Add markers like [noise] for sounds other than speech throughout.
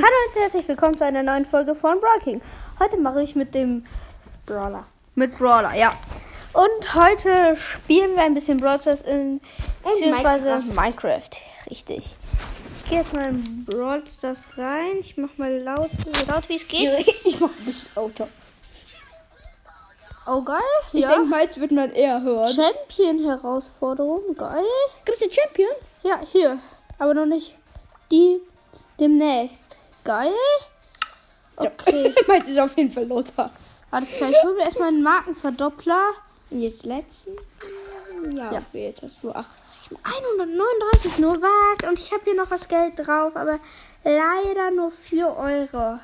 Hallo und herzlich willkommen zu einer neuen Folge von Brawl King. Heute mache ich mit dem Brawler. mit Brawler, ja. Und heute spielen wir ein bisschen Brawl Stars in beziehungsweise Minecraft. Richtig. Ich gehe jetzt mal in Brawl Stars rein. Ich mache mal laut, so laut wie es geht. [laughs] Ich mach ein bisschen lauter. Oh geil. Ich ja. denke mal, jetzt wird man eher hören. Champion Herausforderung, geil. Gibt es den Champion? Ja, hier, aber noch nicht die demnächst. Geil. Okay. [laughs] Meins ist auf jeden Fall lauter. Alles klar, ich hole mir erstmal einen Markenverdoppler. Und jetzt letzten? Ja, Ja. okay, jetzt hast du 80. 139 nur was. Und ich habe hier noch was Geld drauf, aber leider nur 4 Euro.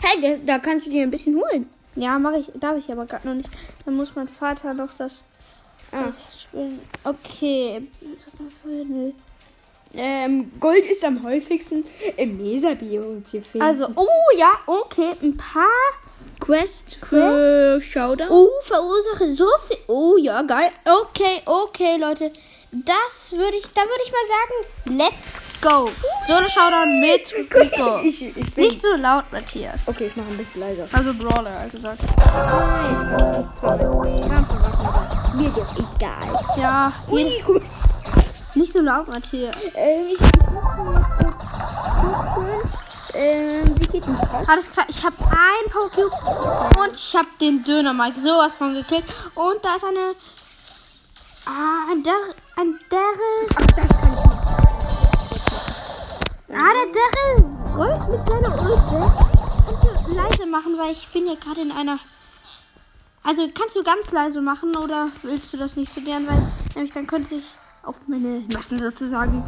Hey, da, kannst du dir ein bisschen holen. Ja, mache ich, darf ich aber gerade noch nicht. Dann muss mein Vater noch das Ah. Okay. Ähm, Gold ist am häufigsten im Laserbiom zu finden. Also, oh ja, okay, ein paar. Quest für Showdown. Oh, verursache so viel. Oh ja, geil. Okay, okay, Leute. Das würde ich, da würde ich mal sagen, let's go. Solo Showdown mit [laughs] Rico. Ich, ich. Nicht so laut, Matthias. Okay, ich mache ein bisschen leiser. Also Brawler, also gesagt. Mir doch egal. Ja, Ui. Nicht so laut, Matthias. Ähm, ich, muss mal gucken. Ähm, wie geht denn das? Alles klar, ich habe ein Cube und ich habe den Döner mal sowas von gekillt. Und da ist eine. Ah, ein Daryl. Ein Daryl. Ach, das kann ich nicht. Ah, der Daryl rollt mit seiner Ulti. Kannst du leise machen, weil ich bin ja gerade in einer. Also kannst du ganz leise machen oder willst du das nicht so gern, weil nämlich dann könnte ich auf meine Massen sozusagen.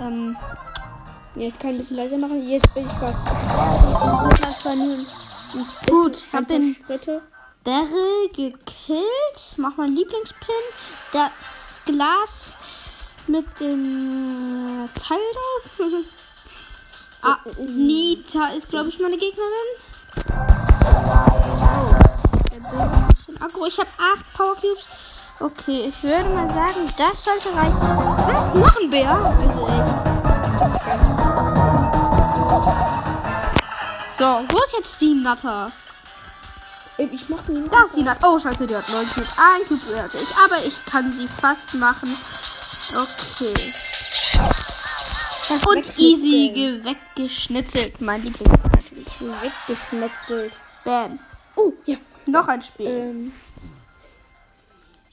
Ähm, Ja, ich kann ein bisschen leiser machen. Jetzt bin ich fast. das war nur Gut, ich hab den Schritte. Daryl gekillt. Mach mein Lieblingspin. Das Glas mit dem Teil drauf. [laughs] ah, Nita ist, glaube ich, meine Gegnerin. Bisschen aggro. Ich habe acht Power Cubes. Okay, ich würde mal sagen, das sollte reichen. Was? Noch ein Bär? Also echt. So, wo ist jetzt die Natter? Ich mach ihn. Da ist die Natter. Oh, scheiße, die hat 9 Cube. Ein Cube ich. Aber ich kann sie fast machen. Okay. Fast Und easy ge- weggeschnitzelt. Mein Lieblings natürlich. Weggeschnetzelt. Bam. Oh, ja. Noch ein Spiel. Ähm.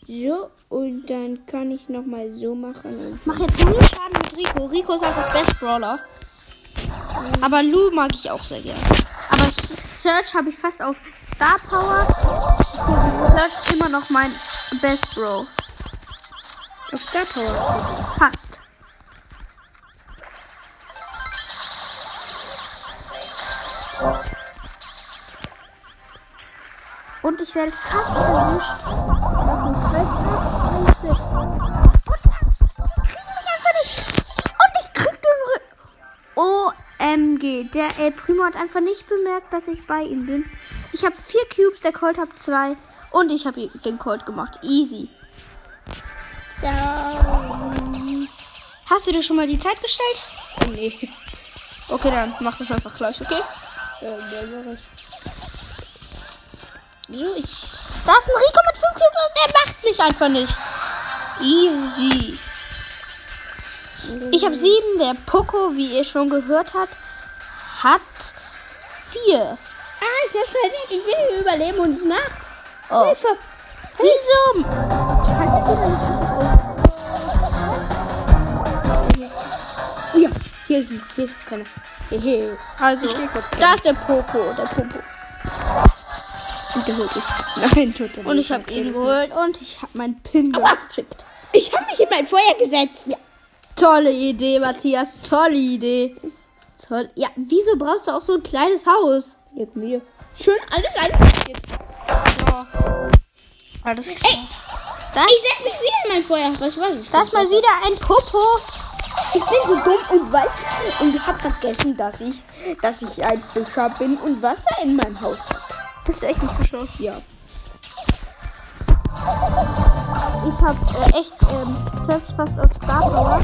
So, und dann kann ich nochmal so machen. Mach jetzt nur Schaden mit Rico. Rico ist einfach Best Brawler. Aber Lu mag ich auch sehr gerne. Aber Search habe ich fast auf Star Power. Search immer noch mein Best Bro. auf Star Power. Fast. Und ich werde fast erwischt. Noch ein. Und mich einfach nicht. Und ich krieg den OMG. Der El Primo hat einfach nicht bemerkt, dass ich bei ihm bin. Ich habe vier Cubes, der Colt hat zwei. Und ich habe den Colt gemacht. Easy. So. Hast du dir schon mal die Zeit gestellt? Nee. Okay, dann mach das einfach gleich, okay? Ähm, dann mach ich. So, ich. Da ist ein Rico mit 5 Cubes und der macht mich einfach nicht. Easy. Ich habe 7. Der Poco, wie ihr schon gehört habt, hat 4. Ah, ich hab's verdient. Ich will überleben und es Nacht. Oh. Hilfe. Wieso? Oh ja, hier ist, hier ist keiner. Also, Ich geh kurz da ist der Poco, der Popo. Und der holt dich. Nein, tut er Und ich habe ihn geholt und ich habe meinen Pin geschickt. Ich habe mich in mein Feuer gesetzt. Tolle Idee, Matthias. Tolle Idee. Toll. Ja, wieso brauchst du auch so ein kleines Haus? Mit mir. Schön alles eingerichtet. Alles Ey, ich setz mich wieder in mein Feuer. Was war das? Das mal wieder ein Popo. Ich bin so dumm und weiß und hab vergessen, dass ich, dass ich ein Fischer bin und Wasser in meinem Haus habe. Bist du echt ein Fischer? Ja. Ich habe äh, echt ähm, Search fast auf Star Power.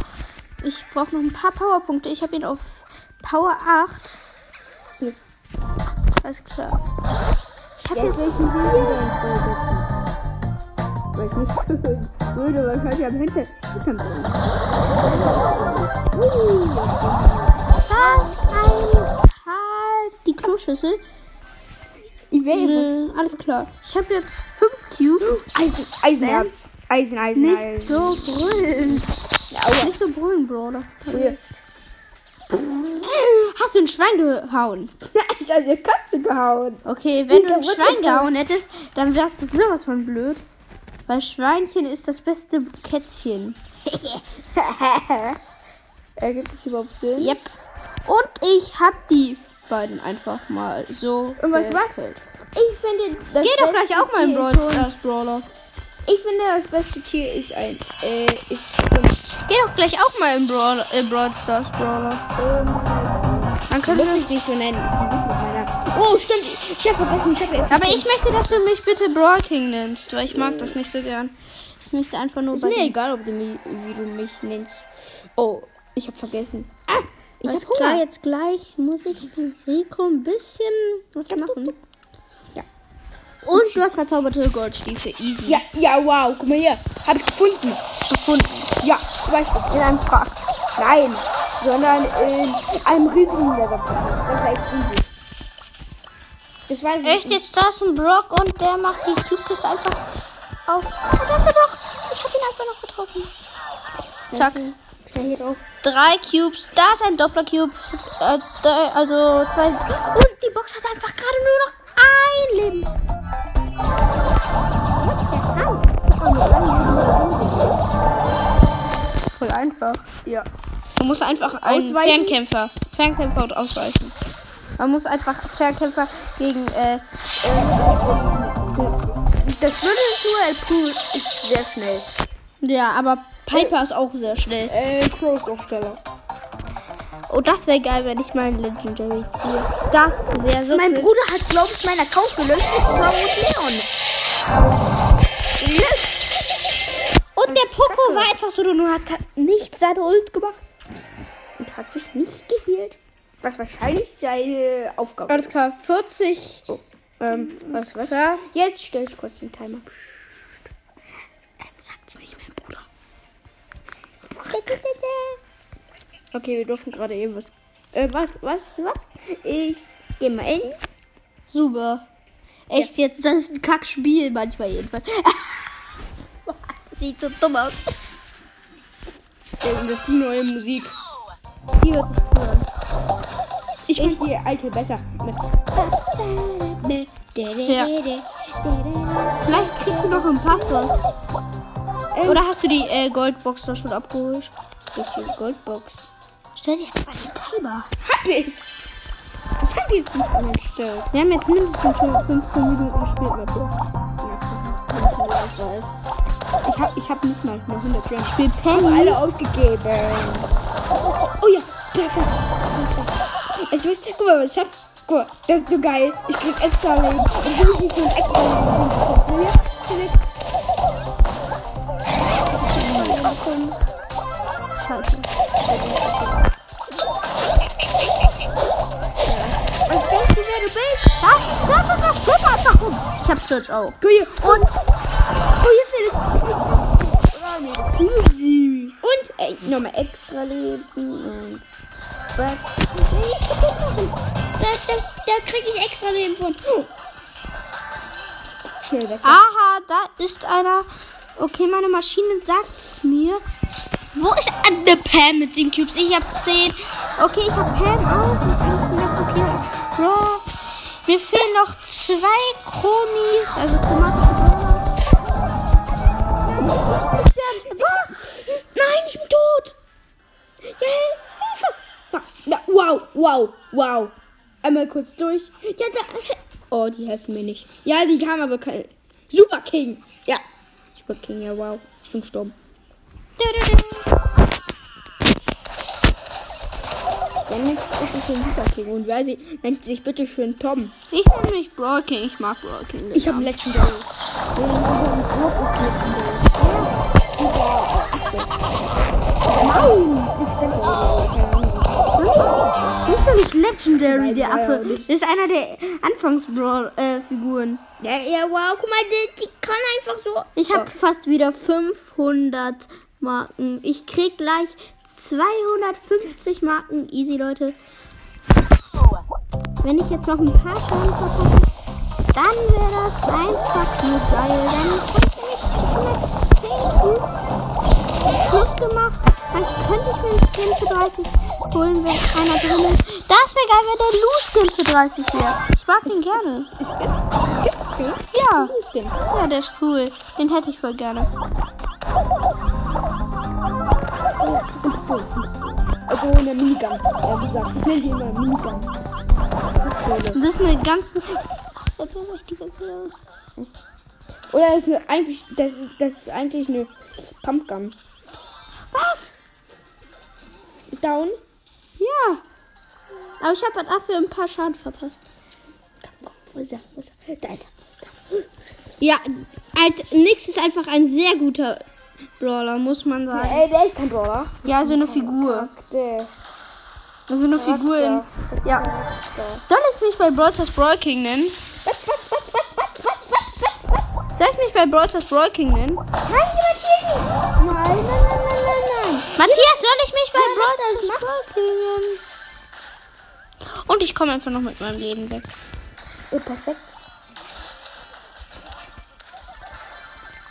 Ich brauche noch ein paar Powerpunkte. Ich habe ihn auf Power 8. Alles klar. Ich hab Jetzt will ich setzen. Weil ich nicht [laughs] würde wahrscheinlich am Hinter Hintern bringen. Das ein Karl. Die Kloschüssel. Ich wäre fast Äh, alles klar. Ich habe jetzt fünf Cubes. Eisen, Eisenherz. Eisen, Eisen, Nicht Eisen. so brüllen. Aua. Nicht so brüllen. Früher. Hast du ein Schwein gehauen? [laughs] Ich habe eine Katze gehauen. Okay, wenn du ein Ja, Schwein gehauen hättest, dann wärst du sowas von blöd. Weil Schweinchen ist das beste Kätzchen. [laughs] Ergibt es überhaupt Sinn? Yep. Und ich hab die beiden einfach mal so. Und weißt du was? Ich finde, das Geh doch gleich auch mal in Brawl Stars Brawler. Ich finde, das beste Tier ist ein, äh, ist, Geh doch gleich auch mal in Brawl, in Brawl Stars Brawler. ähm, musst wir. mich nicht so nennen. Oh, stimmt. Ich habe vergessen, ich habe Aber ich möchte, dass du mich bitte Brawl King nennst, weil ich mag das nicht so gern. Ich möchte einfach nur Ist mir egal, ob du mich, wie du mich nennst. Oh, ich habe vergessen. Ah, ich habe klar, jetzt gleich muss ich Rico ein bisschen was machen. Ja. Und du hast verzauberte Goldstiefel. Easy. Ja, ja, wow. Guck mal hier. Habe ich gefunden. gefunden. Ja, zwei Stück in einem Park. Nein, sondern in einem riesigen Leatherpark. Das war echt riesig. Das weiß ich Echt, nicht. jetzt da ist ein Brock und der macht die Cube-Kiste einfach auf. Oh, da ist der Brock. Ich hab ihn einfach noch getroffen. Zack. Schnell hier drauf. Drei Cubes. Da ist ein Doppler-Cube. Äh, also zwei. Und die Box hat einfach gerade nur noch ein Leben. Voll einfach. Ja. Man muss einfach einen Ausweichen? Fernkämpfer, Fernkämpfer und ausweichen. Man muss einfach Fernkämpfer gegen, äh, Das Blöde ist nur, El Pooh ist sehr schnell. ja, aber Piper ist auch sehr schnell. Äh, Crow ist auch schneller. Oh, das wäre geil, wenn ich meinen Legendary ziehe. Das wäre so Mein cool. Bruder hat, glaube ich, meinen Account gelöscht. Das war mit Leon. Und der Poco war einfach so, nur hat nicht seine Ult gemacht. Und hat sich nicht geheilt. Was wahrscheinlich seine Aufgabe Alles klar, 40. Oh. Ähm, was, was? Ja. Jetzt stell ich kurz den Timer. [laughs] Okay, wir dürfen gerade eben was. Äh, was, was, was? Ich geh mal in. Super. Echt jetzt, das ist ein Kackspiel manchmal jedenfalls. [laughs] Sieht so dumm aus. Äh, Das ist die neue Musik. Die hört sich cool an. Ich finde die alte besser. [laughs] Ja. Vielleicht kriegst du noch im Pass was. Ähm, Oder hast du die äh, Goldbox da schon abgeholt? Welche Goldbox? Stell dir mal den Timer. Hab ich! Das hab ich jetzt nicht eingestellt. Wir haben jetzt mindestens schon 15 Minuten gespielt dir. Ich hab, ich hab nicht mal eine 100 Gems. Für Haben Penny. alle ausgegeben. Oh, oh ja, perfekt. perfekt. Ich weiß, guck mal, was ich hab. Guck mal, das ist so geil. Ich krieg extra Leben. Und will ich nicht so ein extra Leben bekommen. Einfach rum. Ich hab Search auch. Guck hier. Und. Guck hier, Felix. Oh, das ist easy. Und, ey, nochmal extra Leben. Und. Back. Da, das, da krieg ich extra Leben von. Schnell weg. Aha, da ist einer. Okay, meine Maschine sagt's mir. Wo ist eine Pam mit 7 Cubes? Ich hab 10. Okay, ich hab Pam auch. Das ist eigentlich ganz okay. Bro. Mir fehlen noch zwei Chromis, also chromatische Brawler. Was? Nein, ich bin tot. Hilfe. Ja, wow, wow, wow. Einmal kurz durch. Ja, da. Oh, die helfen mir nicht. Ja, die kamen aber kein. Super King. Ja. Super King, ja, wow. Ich bin gestorben. Ja, nennt sich bitte schön Super King. Und wer sie nennt sich bitte schön Tom. Ich nenne mich Brawl King. Ich mag Brawl King. Ich habe Legendary. Gurt ist Legendary. Nein! Ich bin. Der ist doch nicht Legendary, der er Affe. Das ist einer der Anfangs-Figuren. Ja, ja, wow, guck mal, die, die kann einfach so. Ich habe fast wieder 500 Marken. Ich krieg gleich 250 Marken. Easy, Leute. Wenn ich jetzt noch ein paar Schaden verpasse, dann wäre das einfach nur geil. Dann hätte ich schon mal 10 Cubes plus gemacht. Dann könnte ich mir einen Skin für 30 holen, wenn einer drin ist. Das wäre geil, wenn der Lou-Skin für 30 wäre. Ich mag den gerne. Den? Ja. Gibt's den? Ja, der ist cool. Den hätte ich voll gerne. In der Minigun. Ja, wie gesagt, ich nenne die immer Minigun. Das ist so eine. Das ist eine ganze. Was erkläre ich die ganze aus? Oder das ist eine, eigentlich, das, das ist eigentlich eine Pumpgun. Was? Ist down? Ja. Aber ich habe halt dafür ein paar Schaden verpasst. Wo ist er? Wo ist er? Da ist er. Da ist er. Ja, halt, Nix ist einfach ein sehr guter Brawler, muss man sagen. Ja, ey, der ist kein Brawler. Ja, so eine Figur. Charakter. So eine Figur in. Ja. Soll ich mich bei Brawlers Brawl King nennen? Soll ich mich bei Brawlers Brawl King nennen? Nein, Matthias! Nein, nein, nein, nein, nein, Matthias, soll ich mich bei Brawlers Brawl King nennen? Und ich komme einfach noch mit meinem Leben weg. Oh, perfekt.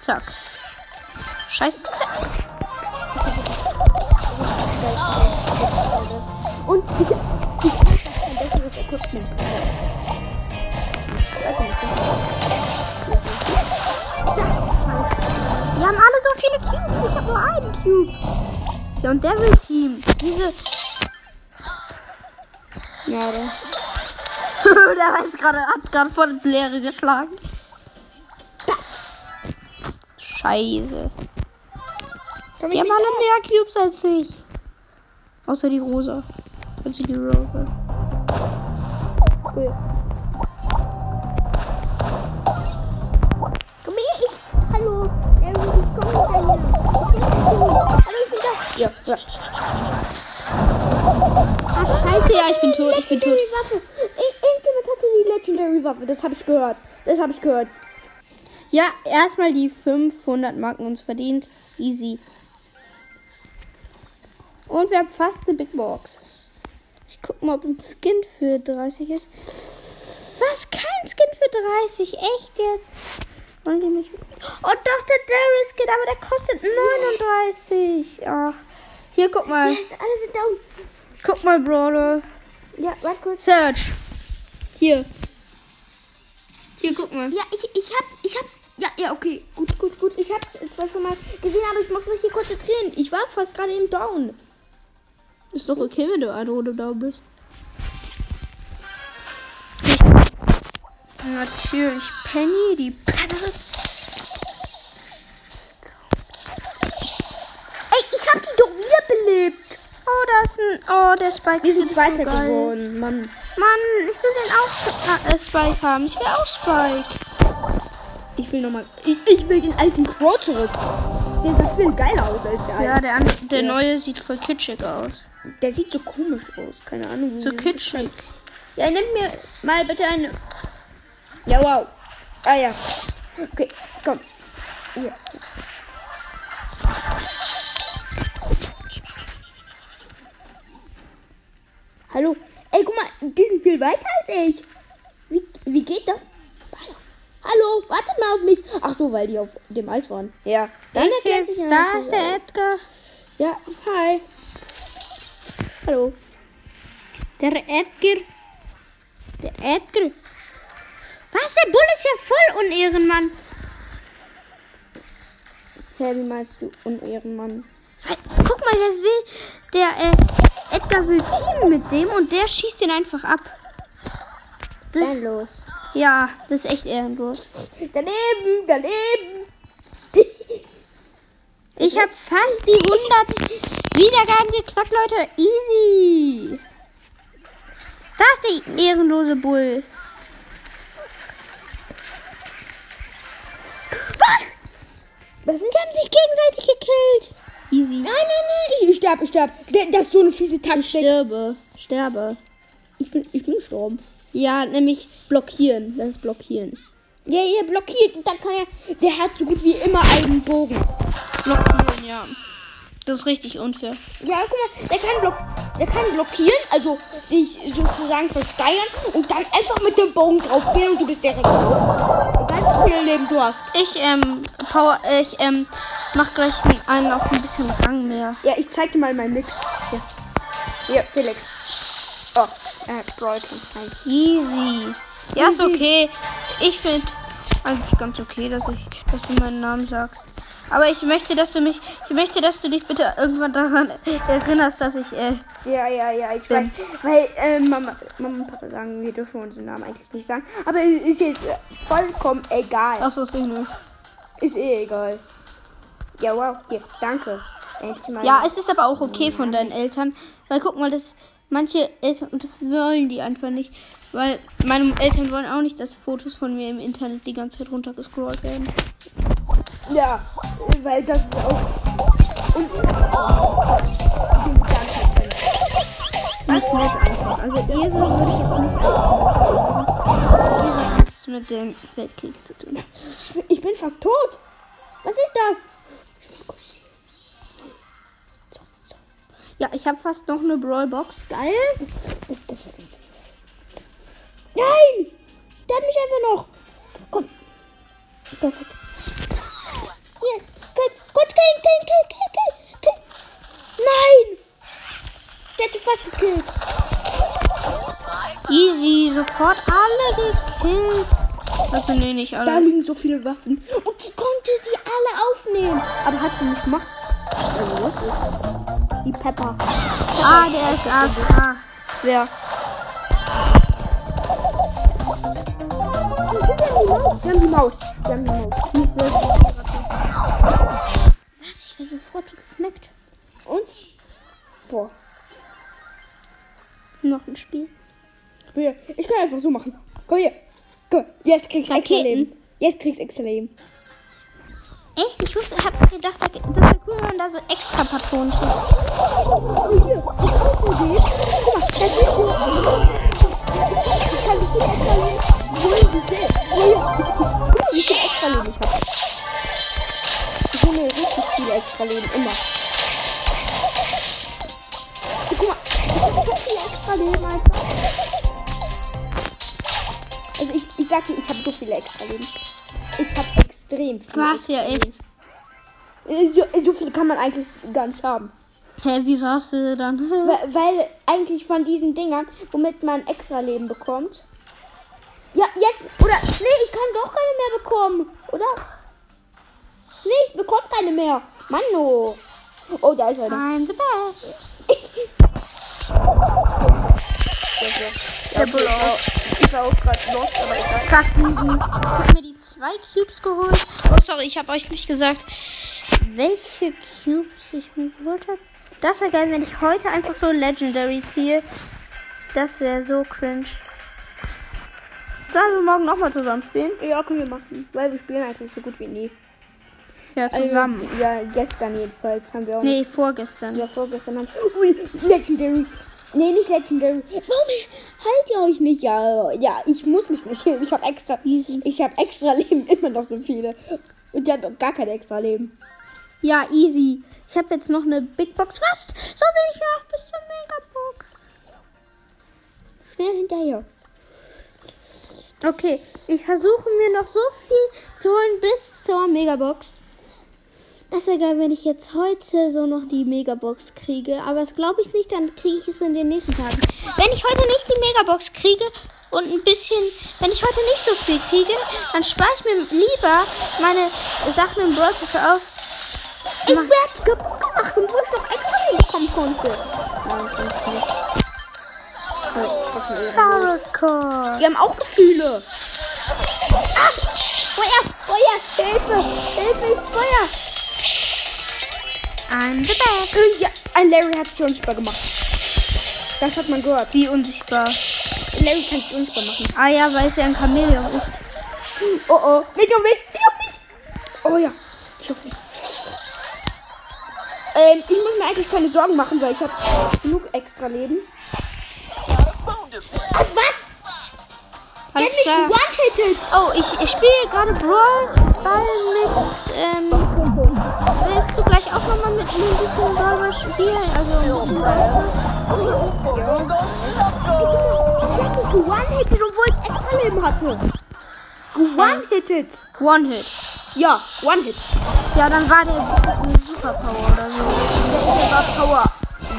Zack. Scheiße. Und ich, ich habe kein besseres Equipment. Die haben alle so viele Cubes. Ich habe nur einen Cube. Ja, und Devil Team. Diese. Ja, der. [laughs] der weiß gerade, hat gerade voll ins Leere geschlagen. Scheiße. Die haben alle mehr Cubes als ich. Außer die Rosa. Also die Rosa. Cool. Komm her, ich. Hallo. Ich komme hinterher. Hallo, ich bin da. Ja, ja. Ach, scheiße, ja, ich bin tot, ich bin tot. Ich, irgendjemand hatte die Legendary Waffe. Das habe ich gehört. Das habe ich gehört. Ja, erstmal die 500 Marken uns verdient. Easy. Und wir haben fast eine Big Box. Ich guck mal, ob ein Skin für 30 ist. Was? Kein Skin für 30? Echt jetzt? Wollen die mich. Oh, doch, der Daryl Skin, aber der kostet 39. Ach. Hier, guck mal. Yes, alle sind down. Guck mal, Brawler. Ja, warte kurz. Search. Hier. Hier, guck mal. Ja, ich, ich hab, ich hab, ja, ja, okay, gut, gut, gut. Ich hab's zwar schon mal gesehen, aber ich muss mich hier konzentrieren. Ich war fast gerade im Down. Ist doch okay, wenn du eine Runde da bist. Natürlich Penny, die Pennerin. Ey, ich hab die doch wiederbelebt. Oh, da ist ein. Oh, der Spike Wir sind ist Zweiter so geworden, Mann. Mann, ich will den auch äh, Spike haben. Ich will auch Spike. Ich will nochmal, ich, ich will den alten Crow zurück. Der sieht viel geiler aus als der Ja, alte. der, andere, der neue sieht voll kitschig aus. Der sieht so komisch aus. Keine Ahnung. So kitschig. Ja, nimm mir mal bitte eine. Ja, wow. Ah ja. Okay, komm. Ja. Hallo. Ey, guck mal, die sind viel weiter als ich. Wie, wie geht das? Hallo. Wartet mal auf mich. Ach so, weil die auf dem Eis waren. Ja. Dann Ich erklärt sich da ist der Edgar. Ja, hi. Hallo. Der Edgar. Der Edgar. Was? Der Bull ist ja voll Unehrenmann. Hä, wie meinst du, Unehrenmann? Guck mal, der will. Der äh, Edgar will teamen mit dem und der schießt den einfach ab. Das, Ehrenlos. ja, das ist echt ehrenlos. Daneben, daneben. Ich habe fast die 100 Wiedergaben geknackt, Leute. Easy. Da ist der ehrenlose Bull. Was? Was ist Die haben sich gegenseitig gekillt. Easy. Nein, nein, nein, ich, ich sterb, ich sterb. Der- Das ist so eine fiese Taktik. Stirbe. sterbe. Ich bin, ich bin gestorben. Ja, nämlich blockieren. Das ist blockieren. Ja, ihr blockiert und dann kann er. Der hat so gut wie immer einen Bogen. Blockieren, ja. Das ist richtig unfair. Ja, guck mal, der kann, block, der kann blockieren, also dich sozusagen versteigern und dann einfach mit dem Bogen draufgehen und du bist der Rekord. Egal wie viel Leben du hast. Ich, ähm, Power, ich, ähm, mach gleich einen auf ein bisschen Rang mehr. Ja, ich zeig dir mal meinen Mix. Hier. Hier, Felix. Oh, er hat Bräutung. Nein. Easy. Ja, ist okay. Ich finde eigentlich ganz okay, dass ich, dass du meinen Namen sagst. Aber ich möchte, dass du mich, ich möchte, dass du dich bitte irgendwann daran erinnerst, dass ich, äh, Ja, ja, ja, ich weiß. Weil äh, Mama, Mama und Papa sagen, wir dürfen unseren Namen eigentlich nicht sagen. Aber es ist jetzt äh, vollkommen egal. das wusste ich nicht. Ist eh egal. Ja, wow. Hier, danke. Endlich mal. Ja, es ist aber auch okay von deinen Eltern, weil guck mal, das manche Eltern das wollen die einfach nicht, weil meine Eltern wollen auch nicht, dass Fotos von mir im Internet die ganze Zeit runtergescrollt werden. Ja, weil das ist auch. Und. Nicht nett einfach. Also Esel würde ich jetzt nicht. Esel hat nichts mit dem Weltkrieg zu tun. Ich bin fast tot. Was ist das? Ich muss kurz. Ja, ich habe fast noch eine Brawlbox. Geil. Das, das wird Nein! Der hat mich einfach noch. Komm. Perfekt. Hier, kurz, kurz, kill, kill, kill, kill, kill, kill. Nein! Der hätte fast gekillt. Easy, sofort alle gekillt. Also nee, nicht Da alle. liegen so viele Waffen. Und die konnte die alle aufnehmen. Aber hat sie nicht gemacht. Also was ist? Die Pepper. Ah, der ist AFK. Wer? Wir haben die Maus. Wir haben die Maus. Die ist sehr Was? Ich werde sofort gesnackt. Und? Boah. Noch ein Spiel. Hier. Ich kann einfach so machen. Komm hier. Komm. Jetzt kriegst du extra. Leben. Jetzt kriegst du extra Leben. Echt? Ich wusste, hab gedacht, das wäre cool, wenn man da so extra Patronen kriegt. Oh, hier. Das ist eine Idee. Guck mal. Das ist so. Ich kann so viel extra Leben holen, wie viel. Ja. Guck mal, wie viel extra Leben ich habe. Ich hole mir richtig viel extra Leben. Immer. Guck mal. Ich habe so viel extra Leben einfach. Also ich, ich sag dir, ich habe so viele extra Leben. Ich habe extrem viel. Was ja echt. Äh, So, so viel kann man eigentlich gar nicht haben. Hä, wieso hast du dann? Weil, weil eigentlich von diesen Dingern, womit man extra Leben bekommt. Ja, jetzt. Oder. Nee, ich kann doch keine mehr bekommen. Oder? Nee, ich bekomme keine mehr. Mann, oh. Oh, da ist einer. I'm the best. Der Buller. Ich war auch gerade lost, aber egal. Zack. Ich hab mir die zwei Cubes geholt. Oh, sorry, ich habe euch nicht gesagt, welche Cubes ich mir geholt habe. Das wäre geil, wenn ich heute einfach so Legendary ziehe. Das wäre so cringe. Sollen wir morgen nochmal zusammen spielen? Ja, können wir machen. Weil wir spielen eigentlich so gut wie nie. Ja, zusammen. Also, ja, gestern jedenfalls haben wir auch Nee, vorgestern. Ja, vorgestern haben. Ui, Legendary. Nee, nicht Legendary. Warum halt ihr euch nicht? Ja, ja, ich muss mich nicht healen. Ich habe extra. Ich habe extra Leben, immer noch so viele. Und die haben gar kein extra Leben. Ja, easy. Ich habe jetzt noch eine Big Box. Was? So will ich noch bis zur Megabox. Schnell hinterher. Okay, ich versuche mir noch so viel zu holen bis zur Megabox. Das wäre geil, wenn ich jetzt heute so noch die Megabox kriege. Aber das glaube ich nicht, dann kriege ich es in den nächsten Tagen. Wenn ich heute nicht die Megabox kriege und ein bisschen, wenn ich heute nicht so viel kriege, dann spare ich mir lieber meine Sachen im Pass auf. Ich werde gemacht wo ich noch extra bekommen konnte. Nein, Hardcore. Die haben auch Gefühle. Ah! Feuer! Feuer! Hilfe! Hilfe! Feuer! I'm the best. Äh, Ja, ein Larry hat sich unsichtbar gemacht. Das hat man gehört. Wie unsichtbar. Larry kann sich unsichtbar machen. Ah ja, weil es ja ein Chamäleon ist. Oh oh. Nicht um mich! Nicht um mich! Oh ja. Ich hoffe nicht. Ähm, ich muss mir eigentlich keine Sorgen machen, weil ich habe genug extra Leben. Was? Hat mich klar. one-hitted. Oh, ich, ich spiele gerade Brawl Ball mit. Ähm, willst du gleich auch nochmal mit mir ein bisschen Brawl spielen? Also ein bisschen Brawl Der hat mich one-hitted, obwohl ich extra Leben hatte. One-hitted. One-Hit. Ja, One-Hit. Ja, dann war der eine Superpower oder so. Der war Power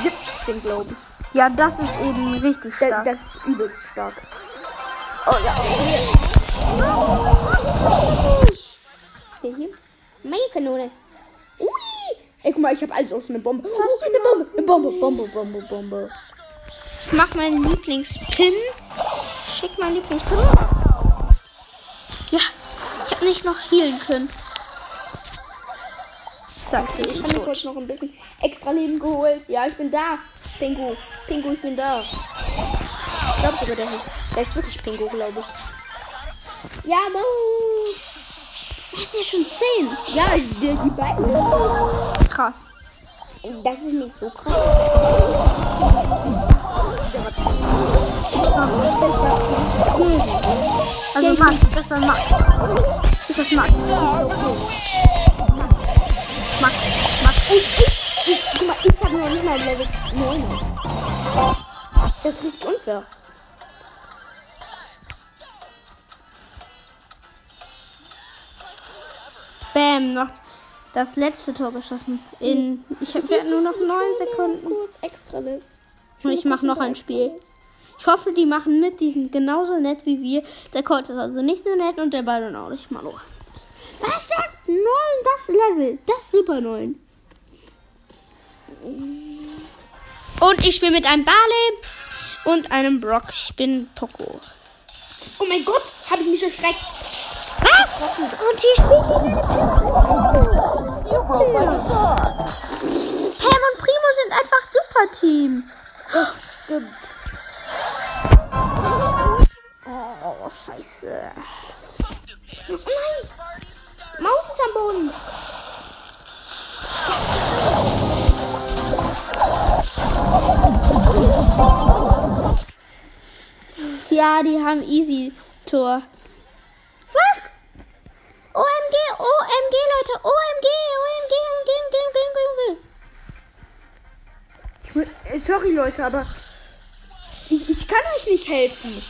17, glaube ich. Ja, das ist eben richtig stark. das ist übelst stark. Oh ja. Der hier? Meine Kanone. Ui. Ey, guck mal, ich habe alles aus einer Bombe. Oh, eine Bombe, eine Bombe, Bombe, Bombe, Bombe. Ich mach meinen Lieblingspin. Schick meinen Lieblingspin. Ja, ich habe nicht noch healen können. Bin Ich ich habe mir kurz noch ein bisschen extra Leben geholt. Ja, ich bin da. Pingu. Pingu, ich bin da. Ich glaube sogar, der ist, der ist wirklich Pingu, glaube ich. Ja, Mo. Ist der schon 10? Ja, die, die beiden. Krass. Das ist nicht so krass. Gegen. Also Max, das war Max. Ist das Max? Max, Ich, ich, guck mal, ich habe noch nicht mal Level 9. Das ist richtig unfair. Bam, noch das letzte Tor geschossen. In, ich habe ja nur noch 9 Sekunden. Kurz extra. Und ich mache noch ein Spiel. Ich hoffe, die machen mit. Die sind genauso nett wie wir. Der Colt ist also nicht so nett und der Ballon auch nicht. Malo. Was denn? 9, das Level. Das Super 9. Und ich spiele mit einem Barley und einem Brock. Ich bin Poco. Oh mein Gott, habe ich mich erschreckt. Was? Und hier spielt Pam und Primo sind einfach super Team. Das stimmt. Oh, scheiße. Oh nein. Maus ist am Boden. Ja, die haben easy Tor. Was? OMG, OMG, Leute. OMG, OMG, OMG, OMG, OMG, OMG. Äh, Sorry, Leute, aber ich, ich kann euch nicht helfen.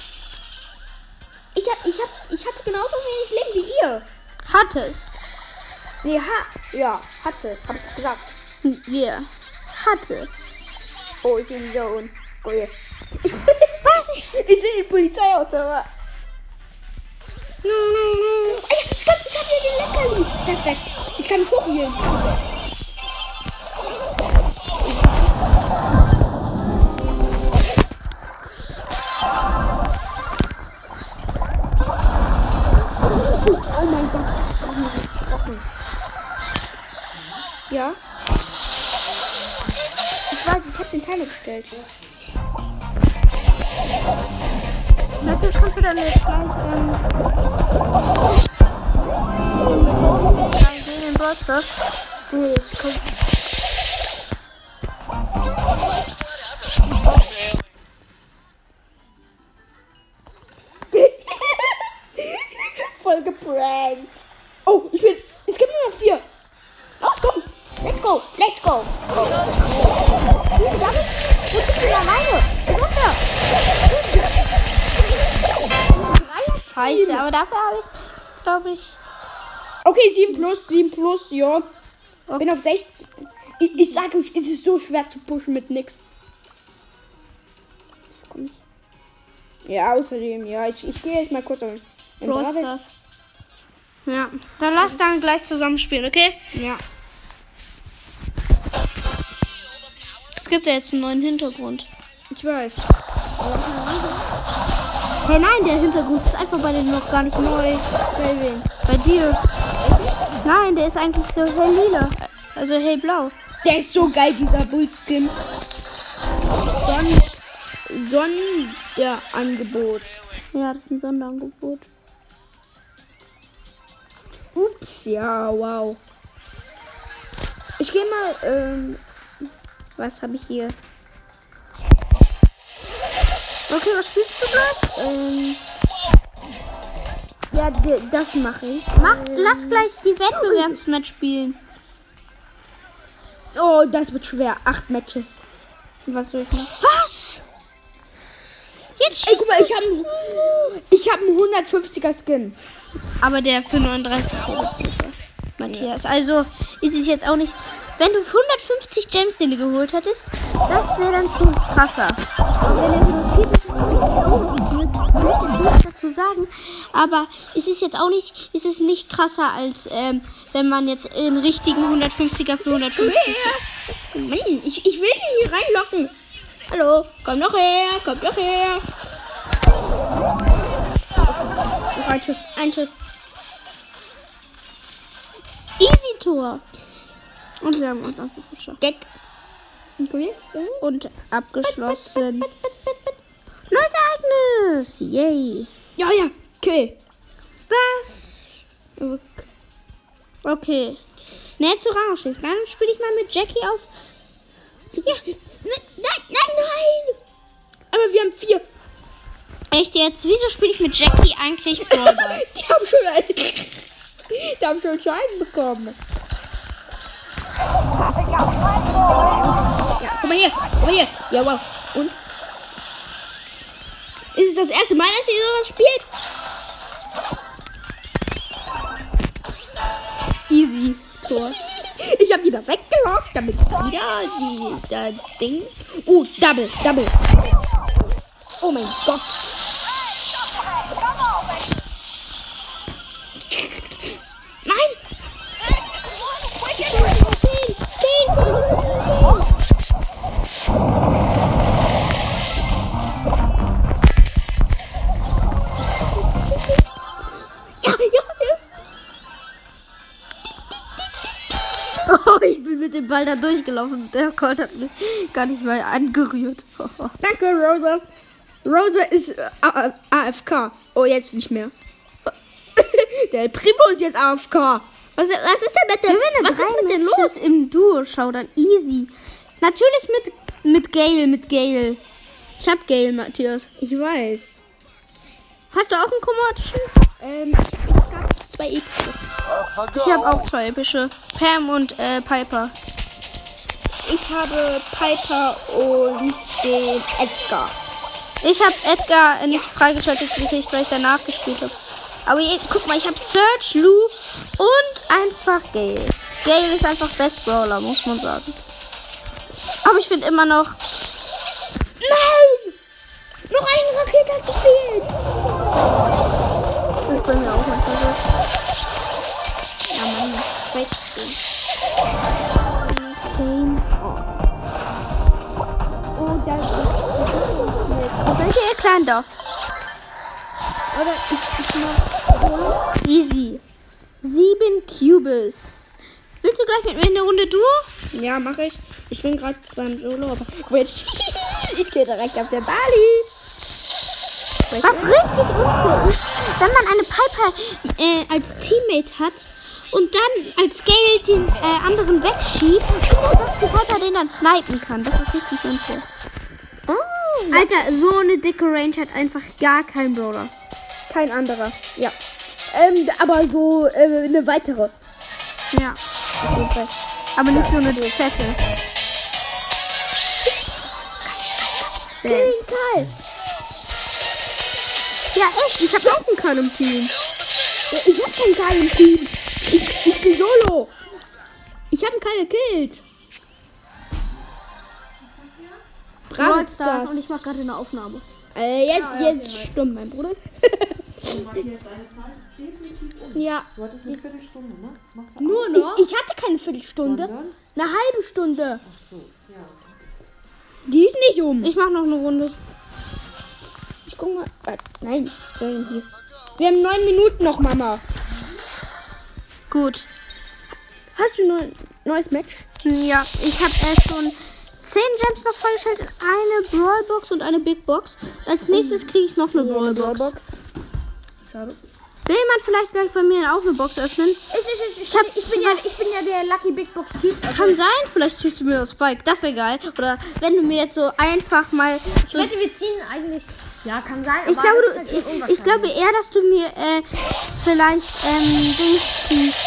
Ich, hab, ich, hab, ich hatte genauso wenig Leben wie ihr. Hattest. Nee, ha. Ja, hatte. Hab ich gesagt. Ja. Hatte. Oh, [laughs] ich sehe die Zone. Oh, ja. Was? Ich sehe den Polizeiauto. aber- Ah, ja, stopp, ich habe hier den Leckerli. Perfekt. Ich kann mich hochhielen. Oh mein Gott. Mich nicht erschrocken. Ja? Den Timer gestellt. Natürlich kannst du dann jetzt gleich, ähm, den Botsters. Oh, jetzt kommt. Dafür habe ich, glaube ich, Okay, 7 plus, 7 plus, ja. Bin auf 16. Ich, ich sage euch, es ist so schwer zu pushen mit nix. Ja, außerdem, ja, ich, ich gehe jetzt mal kurz. Stars. Ja, dann lass dann gleich zusammen spielen, okay? Ja. Es gibt ja jetzt einen neuen Hintergrund. Ich weiß. Hey, nein, der Hintergrund ist einfach bei denen noch gar nicht neu. Bei wem? Bei dir. Nein, der ist eigentlich so hell lila. Also hellblau. Der ist so geil, dieser Bullskin. Son Sonderangebot. Ja, das ist ein Sonderangebot. Ups, ja, wow. Ich gehe mal, ähm, Was habe ich hier? Okay, was spielst du gleich? Ähm, ja, das mache ich. Mach, lass gleich die Wettbewerbsmatch spielen. Oh, das wird schwer. Acht Matches. Was soll ich machen? Was? Jetzt Ey, guck mal, ich habe ich hab einen 150er Skin. Aber der für 39 reduziert ist. Matthias. Also ist es jetzt auch nicht. Wenn du 150 Gems den du geholt hättest, das wäre dann schon krasser. Wenn er reduziert ist, nichts dazu sagen. Aber es ist jetzt auch nicht, ist es nicht krasser als ähm, wenn man jetzt einen richtigen 150er für 150. Mann, ich, ich will ihn hier reinlocken. Hallo, komm doch her, komm doch her. Ein Schuss, ein Schuss. Easy Tor. Und wir haben uns einfach geschafft. Gag. Und abgeschlossen. Neues Ereignis. Yay. Ja, ja, okay. Was? Okay. Nächste Rangenschiff. Dann spiele ich mal mit Jackie auf. Ja, nein, nein, nein. Aber wir haben vier. Echt jetzt? Wieso spiele ich mit Jackie eigentlich? [laughs] Die haben schon einen. Die haben schon Schein bekommen. Komm mal her, komm mal her. Ja, wow. Und? Ist es das erste Mal, dass ihr sowas spielt? Easy. Tor. Ich habe wieder weggelockt, damit wieder die, das Ding. Oh, Double, Double. Oh mein Gott. Ball da durchgelaufen. Der Colt hat mich gar nicht mal angerührt. [laughs] Danke, Rosa. Rosa ist äh, A- AFK. Oh, jetzt nicht mehr. [laughs] Der Primo ist jetzt AFK. Was, was ist denn mit dem, was ist mit dem los? im Duo schau dann easy. Natürlich mit mit Gale, mit Gale. Ich hab Gale, Matthias. Ich weiß. Hast du auch einen chromatischen? Ähm, ich hab zwei epische. Ich habe auch zwei epische. Pam und äh, Piper. Ich habe Piper und den Edgar. Ich habe Edgar nicht freigeschaltet gekriegt, weil ich danach gespielt habe. Aber je, guck mal, ich habe Search, Lou und einfach Gale. Gale ist einfach Best Brawler, muss man sagen. Aber ich finde immer noch. Nein! Noch eine Rakete hat gefehlt. Das ist bei mir auch manchmal so. Ja, Mann. Wechseln. Seid ihr klein da? Oder ich, ich mach. Easy. Sieben Cubes. Willst du gleich mit mir in der Runde Duo? Ja, mache ich. Ich bin gerade zwar im Solo, aber [laughs] jetzt- ich gehe direkt auf der Bali. Was richtig uncool ist, wenn man eine Piper äh, als Teammate hat und dann als Gale den äh, anderen wegschiebt, dass die Piper den dann snipen kann. Das ist richtig unfair. Alter, so eine dicke Range hat einfach gar kein Brawler. kein anderer. Ja. Ähm, aber so äh, eine weitere. Ja. Aber nicht so eine fette. Kling, Karl. Ja, echt, ich habe auch einen Kahn im Team. Ja, ich hab keinen Karl im Team. Ich, ich bin solo. Ich habe einen Karl gekillt. Brawl Stars. und ich mache gerade eine Aufnahme. Äh, jetzt, jetzt stumm, mein Bruder. [laughs] ja. Du hattest eine Viertelstunde, ne? Machst du Nur noch? Ich, ich hatte keine Viertelstunde. Sondern? Eine halbe Stunde. Ach so, ja. Die ist nicht um. Ich mache noch eine Runde. Ich guck mal. Äh, nein, nein, hier. Wir haben neun Minuten noch, Mama. Gut. Hast du ein neues Match? Ja, ich habe äh, schon 10 Gems noch freigeschaltet, eine Brawlbox und eine Big Box. Als nächstes kriege ich noch eine Brawlbox. Schade. Will jemand vielleicht gleich bei mir auch eine Box öffnen? Ich, ich, ich, Ich hab ich, bin ja, ich bin ja der Lucky Big Box Typ. Kann sein, vielleicht ziehst du mir das Spike. Das wäre geil. Oder wenn du mir jetzt so einfach mal Ich so wette, wir ziehen eigentlich Ja, kann sein. Ich aber glaube, du, halt ich, ich glaube eher, dass du mir äh, vielleicht ähm, Dings ziehst.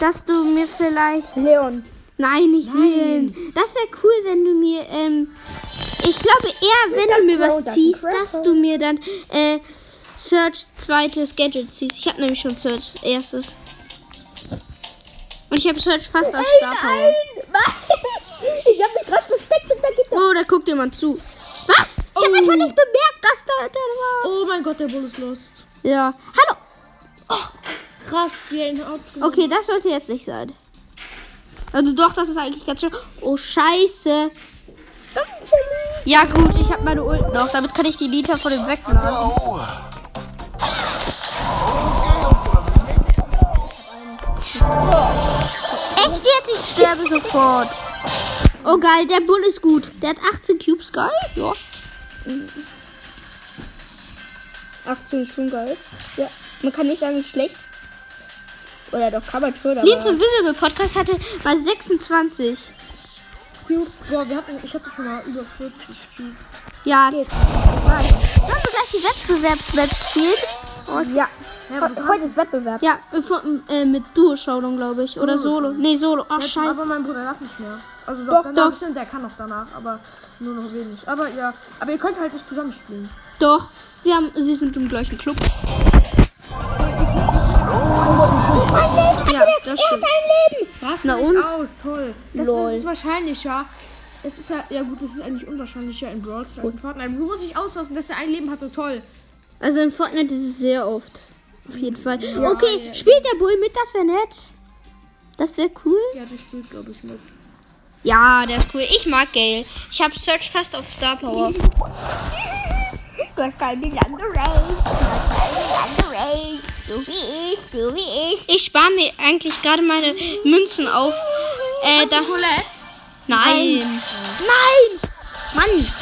Dass du mir vielleicht. Leon. Nein, nicht Leon. Das wäre cool, wenn du mir. Ähm, ich glaube eher, wenn das du mir was das ziehst, dass du mir dann äh, Search zweites Gadget ziehst. Ich habe nämlich schon Search erstes. Und ich habe Search fast auf Star Power. Ich habe mich gerade versteckt hinter Gitter. Oh, da guckt jemand zu. Was? Ich habe einfach nicht bemerkt, dass da der war. Oh mein Gott, der Bull ist los. Ja. Hallo. Krass, wie er ihn Okay, das sollte jetzt nicht sein. Also doch, das ist eigentlich ganz schön. Oh, scheiße. Ja gut, ich habe meine Ult noch. Damit kann ich die Liter von dem wegblasen. Echt jetzt? Ich sterbe sofort. Oh geil, der Bull ist gut. Der hat 18 Cubes, geil. Ja. 18 ist schon geil. Ja, man kann nicht sagen, schlecht. Oder doch, kann man schon. Leeds Invisible Podcast hatte mal 26. Cubes. Boah, wir hatten, ich hatte schon mal über 40 Cubes. Ja. Geht. Sollen wir gleich die Wettbewerbsmatch spielen? Ja. He- Heute ist Wettbewerb. Ja, äh, mit Duo-Showdown, glaube ich. Oder Solo. Nee, Solo. Ach, scheiße. aber mein Bruder darf nicht mehr. Also Doch, doch, doch. stimmt, der kann noch danach, aber nur noch wenig. Aber ja, aber ihr könnt halt nicht zusammenspielen. Doch. Wir, haben, wir sind im gleichen Club. Ja, das stimmt. Was? Na nicht und? aus, toll. Das, Lol. das ist wahrscheinlicher. Es ist ja, ja gut, das ist eigentlich unwahrscheinlicher in Brawl Stars als in Fortnite. Du musst dich auslassen, dass der ein Leben hat, so toll. Also in Fortnite ist es sehr oft. Auf jeden Fall. okay, spielt der Bull mit? Das wäre nett. Das wäre cool. Ja, der spielt, glaube ich, mit. Ja, der ist cool. Ich mag Gale. Ich habe Search fast auf Star Power. [laughs] Du hast keine lange Range. Du hast keine lange Range. So wie ich, so wie ich. Ich spare mir eigentlich gerade meine Münzen auf. Äh, da. Colette? Nein. Nein. Mann.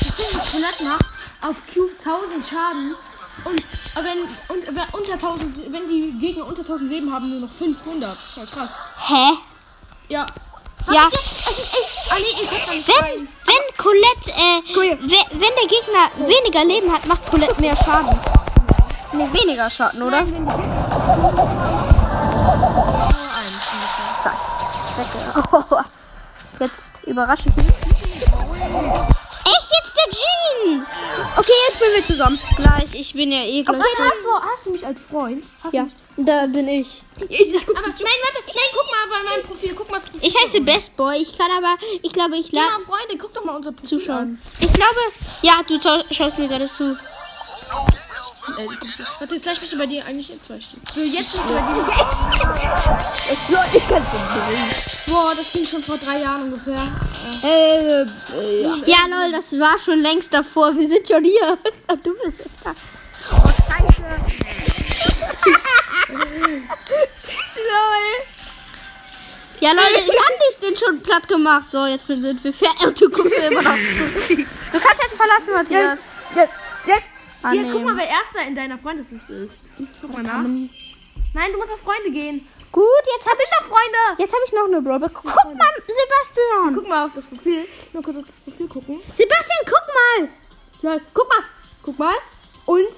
Colette macht auf Cube 1000 Schaden. Und äh, wenn, und, wenn, unter 1000, wenn die Gegner unter 1000 Leben haben, nur noch 500. Das ist ja krass. Hä? Ja. Ja. Ah, nee, ihr könnt dann Wenn, wenn Colette, äh, we- wenn der Gegner weniger Leben hat, macht Colette mehr Schaden. Nee, weniger Schaden, oder? Oh, jetzt überrasche ich ihn. Echt jetzt der Jean? Okay, jetzt spielen wir zusammen. Gleich, ich bin ja eh gleich. Okay, hast du, hast du mich als Freund? Hast Ja, da bin ich. Ich, ich guck, aber, nein, warte, nein, guck mal bei meinem Profil, guck mal Profil. Ich heiße Best Boy. Ich kann aber, ich glaube, ich Geh mal, lade Freunde, guck doch mal unser Profil zuschauen. an. Ich glaube, ja, du schau- schaust mir gerade zu. Äh, warte, jetzt gleich bist du bei dir eigentlich in zwei stehen. So, jetzt bist du bei dir. Ich kann es Boah, das ging schon vor drei Jahren ungefähr. Äh, äh, ja. Ja, lol, das war schon längst davor. Wir sind schon hier. Und [laughs] du bist jetzt da. Oh, scheiße. lol. Ja, Leute, wir haben dich den schon platt gemacht. So, jetzt sind wir fertig. [laughs] Du guckst mir immer noch zu. Du kannst jetzt verlassen, Matthias. Jetzt, jetzt. Jetzt guck Annehmen. mal, wer erster in deiner Freundesliste ist. Guck mal nach. Nein, du musst auf Freunde gehen. Gut, jetzt habe ich Auf Freunde! Jetzt habe ich noch eine Brawl. Guck mal, Sebastian. Guck mal auf das Profil. Nur kurz auf das Profil gucken. Sebastian, guck mal. Ja, guck mal. Guck mal. Und.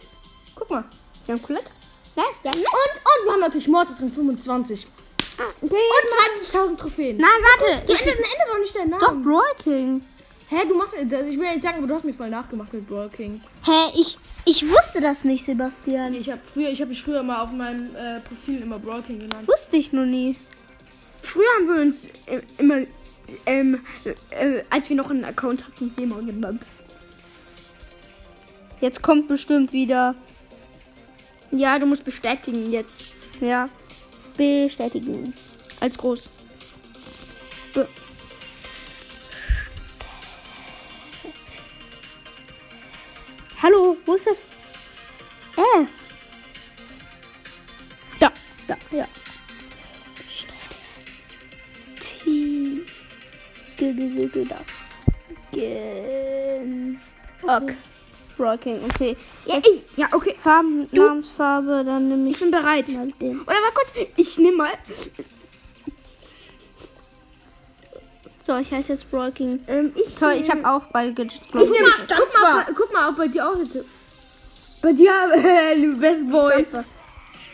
Guck mal. Wir haben Colette. Nein, ja, Und, und wir haben natürlich Mortis Ring 25. Und 20.000 Trophäen. Nein, warte. Du Ich, ändert, ändert doch nicht deinen Namen. doch, Brawl King. Hä, du machst. Ich will ja nicht sagen, aber du hast mir voll nachgemacht mit Brawl King. Hä, ich, ich wusste das nicht, Sebastian. Ich habe früher, ich habe mich früher mal auf meinem äh, Profil immer Brawl King genannt. Wusste ich noch nie. Früher haben wir uns äh, immer, ähm, äh, als wir noch einen Account hatten, uns immer genannt. Jetzt kommt bestimmt wieder. Ja, du musst bestätigen jetzt. Ja. Bestätigen. Als groß. Hallo, wo ist das? Äh. Da, da, ja. T. Da. Okay. Rocking, okay. Ja, ich, ja, okay. Farben, Namensfarbe, dann nehme Ich ich bin bereit. Oder mal kurz, ich nehme mal. So, ich heiße jetzt Rocking. Ähm, ich Toll, ich habe auch beide Gadgets. Ich nehme Guck mal, ob bei, guck mal, ob bei dir auch eine. Bei dir, [laughs] äh, Best Boy.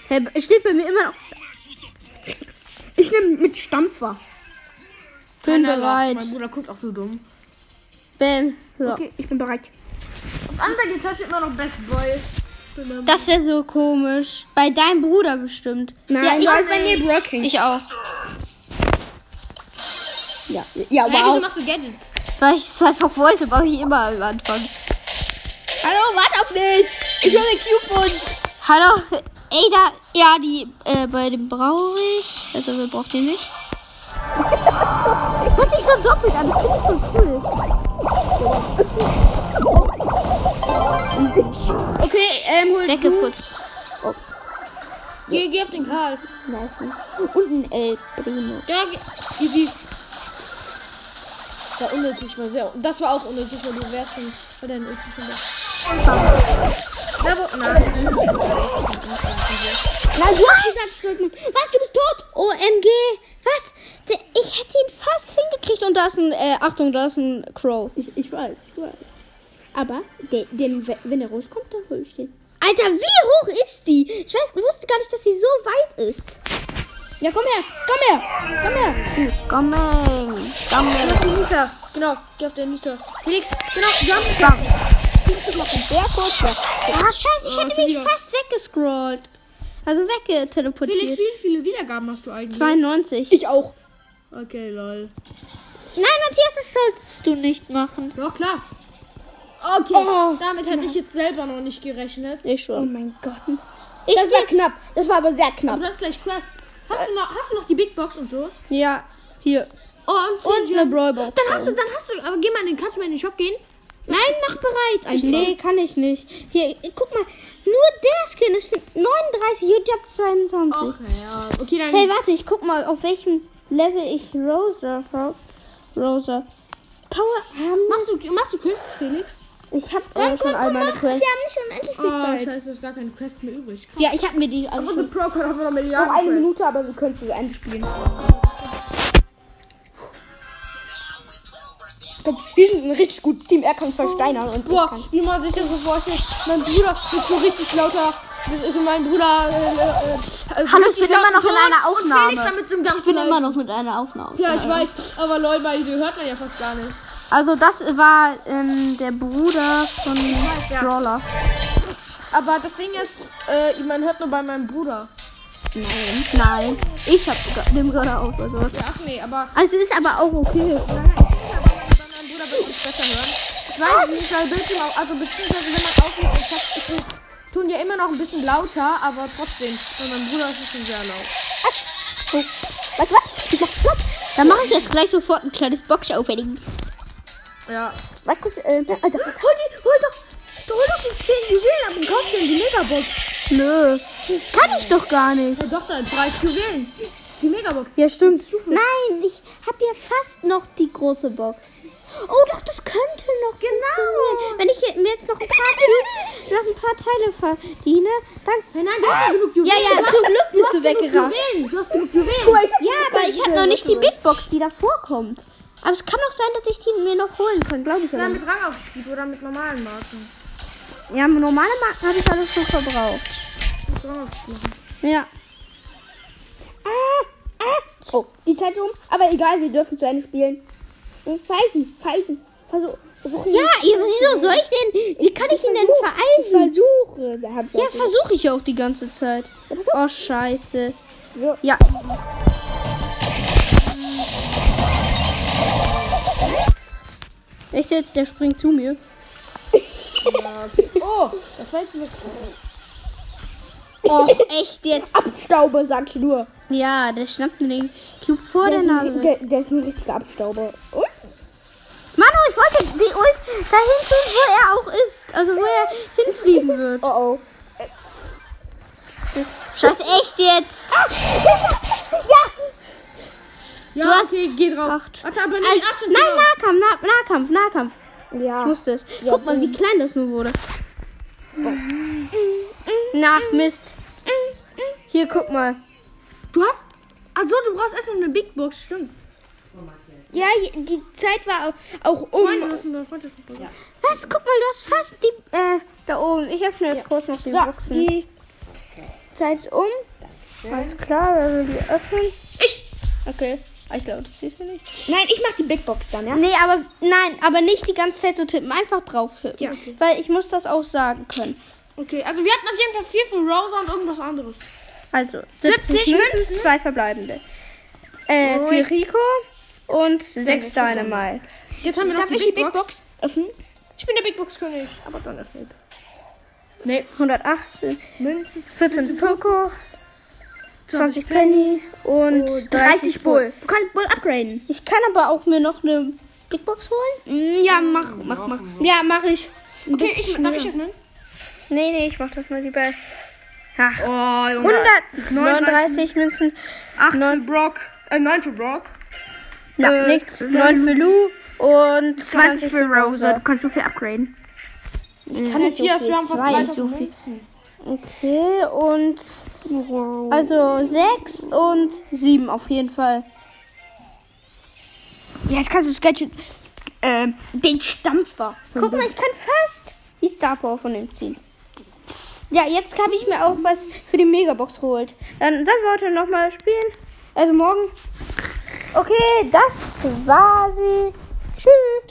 Hey, steht bei mir immer noch. Ich nehme mit Stampfer. Bin Keiner lacht. bereit. Mein Bruder guckt auch so dumm. Bam. So. Okay, ich bin bereit. Auf Anfang jetzt hast du immer noch Best Boy. Das wäre so komisch. Bei deinem Bruder bestimmt. Nein, ja, ich, ich weiß bei mir Broking. ich auch. Ja, ja, wieso wow. machst du Gadgets? Weil ich es einfach wollte, mache ich immer am Anfang. Hallo, warte auf mich. Ich will den Cube und. Hallo? Ey, da. Ja, die. Äh, bei dem brauche ich. Also, wir brauchen den nicht. Hört sich so doppelt an. Das finde ich so cool. Okay, ähm, hol Weggeputzt. Geh, geh auf den Karl. Nice. Und ein El Primo. Ja, ge- easy. War unnötig, war sehr. Das war auch unnötig, weil du wärst schon bei deinen Ulti aber, nein. Nein, du hast. Was, du bist tot? OMG. Was? Ich hätte ihn fast hingekriegt. Und da ist ein. Äh, Achtung, da ist ein Crow. Ich, ich weiß, ich weiß. Aber den, den, wenn er rauskommt, dann hol ich den. Alter, wie hoch ist die? Ich weiß, wusste gar nicht, dass sie so weit ist. Ja, komm her, komm her, komm her. Coming. Coming. Auf den Nita. Genau, geh auf den Nita. Felix, genau, jump. Ja. Der kurze. Ah, scheiße, ich Oh, hätte mich fast weggescrollt. Also weggeteleportiert. Felix, wie viele Wiedergaben hast du eigentlich? 92. Ich auch. Okay, lol. Nein, Matthias, das sollst du nicht machen. Ja, klar. Okay, Oh. damit hätte ich jetzt selber noch nicht gerechnet. Ich Oh schon. mein Gott. Ich Das war knapp. Das war aber sehr Aber knapp. du hast gleich Quest. Hast du noch, hast du noch die Big Box und so? Ja, hier. Oh, und, Und eine Brawlbox. Dann hast du, dann hast du, aber geh mal in den, kannst du mal in den Shop gehen? Nein, mach bereit. Einfach. Nee, kann ich nicht. Hier, guck mal. Nur der Skin ist für 39 und ich hab 22. Okay, ja. Okay, dann. Hey, warte, ich guck mal, auf welchem Level ich Rosa hab. Rosa. Power haben machst du, machst du Quests, Felix? Ich hab äh, schon all meine Quests. Wir haben nicht unendlich viel Oh, Zeit. scheiße, ist gar keine Quests mehr übrig. Ja, ich hab mir die Auf alle unserem schon. Pro-Code haben wir noch Noch Milliarden eine Quests. Minute, aber wir können zu Ende spielen. Wir sind ein richtig gutes Team. Er kann versteinern und ich Boah, wie man sich das so vorstellt. Mein Bruder wird so richtig lauter. Ist mein Bruder. Äh, äh, äh, Hallo, ich bin immer noch in einer Aufnahme. Ich bin immer noch mit einer Aufnahme. Ja, ich weiß. Aber bei dir hört man ja fast gar nicht. Also das war ähm, der Bruder von Ja. Brawler. Aber das Ding ist, äh, man hört nur bei meinem Bruder. Nein, nein. Ich hab dem gerade auch sowas. Ja, ach nee, aber Also ist aber auch okay. bei meinem Bruder wird uns besser hören. Ich weiß nicht, weil Bildschirm auch, also beziehungsweise wenn man aufnimmt, ich hab, ich tun ja immer noch ein bisschen lauter, aber trotzdem, bei meinem Bruder ist es schon sehr laut. Was, was? Was? Dann mache ich jetzt gleich sofort ein kleines Box-Opening. Ja. Was kostet, äh, Alter, [gasps] hol die, hol doch, hol doch die 10 Juwelen ab und kauf dir die Megabox. Nö. Kann ich doch gar nicht. Ja, doch, da drei Juwelen. Die Megabox. Ja, stimmt. Nein, ich habe ja fast noch die große Box. Oh, doch, das könnte noch genau. Wenn ich mir jetzt noch ein paar, noch ein paar Teile verdiene, dann... Nein, nein, du hast ja genug Juwelen. Ja, ja, du hast, zum Glück bist du genug weggerannt. Du hast genug Juwelen. Ja, aber ich habe noch nicht die Big Box, die davor kommt. Aber es kann auch sein, dass ich die mir noch holen kann, glaube ich. Ja, Aber. mit Rangaufstieg oder mit normalen Marken. Ja, normale Marken habe ich alles schon verbraucht. Mit Rangaufstieg. Ja. Oh, die Zeit ist um. Aber egal, wir dürfen zu Ende spielen. Pfeifen, pfeifen. Versuch, versuchen. Ja, wieso soll ich denn... Wie kann ich ihn denn Ich vereisen? versuche. Ich Ja, auch- versuche ich auch die ganze Zeit. Ja. Oh, scheiße. So. Ja. Echt jetzt? Der springt zu mir. [laughs] Oh, das war jetzt wirklich. Oh, echt jetzt? Abstauber, sag ich nur. Ja, der schnappt mir den Cube vor Der der Nase. ein, der, der ist ein richtiger Abstauber. Und? Manu, ich wollte die Ult dahin tun, wo er auch ist. Also wo er hinfliegen wird. Oh oh. Scheiße, echt jetzt? [laughs] Ja, Du hast okay, geh drauf. acht. Warte, aber nee, Abstand. nein. Nahkampf, nah, Nahkampf, Nahkampf. Ja. Ich wusste es. Ja, Guck mal, wie klein das nur wurde. Na, Mist. Hier, guck mal. Du hast. Also, du brauchst erst noch eine Big Box, stimmt. Ja, die Zeit war auch um. Freunde, du hast eine Freundschaft. Was? Guck mal, du hast fast die, äh, Da oben. Ich öffne jetzt kurz noch die So, Boxen. die Zeit ist um. Alles klar, also die öffnen. Ich. Okay. Ah, Ich glaube, das siehst du nicht. Nein, ich mach die Big Box dann, ja? Nee, aber nein, aber nicht die ganze Zeit so tippen. Einfach drauf tippen. Ja, okay. Weil ich muss das auch sagen können. Okay, also wir hatten auf jeden Fall vier für Rosa und irgendwas anderes. Also, 70 70 Münzen, zwei verbleibende. Äh, Ui. vier Rico und sechs Dynamite. Jetzt haben wir noch Darf ich die Big Box öffnen? Ich bin der Big Box König. Aber dann öffne ich. Nee, 118, Münzen. 14 Poco, 20 Penny und 30 Bull. Du kannst Bull upgraden. Ich kann aber auch mir noch eine Big Box holen. Mm, Ja, mach, mach, mach. Ja, mache ich. Okay, ich, darf ich öffnen? Nee, nee, ich mach das mal lieber. Ja. Oh, Junge. 139 Münzen. 8 Neun. für Brock. Äh, 9 für Brock. Ja, Äh, nichts. 9 für Lu und 20 für Rosa. Du kannst so viel upgraden. Kann Jetzt hier, wir haben fast Zwei, 3000 so. Münzen. Okay, und also 6 und 7 auf jeden Fall. Ja, jetzt kannst du Gadget, ähm, den Stampfer. Guck mal, ich kann fast die Star Power von dem ziehen. Ja, jetzt habe ich mir auch was für die Megabox geholt. Dann sollen wir heute nochmal spielen. Also morgen. Okay, das war sie. Tschüss.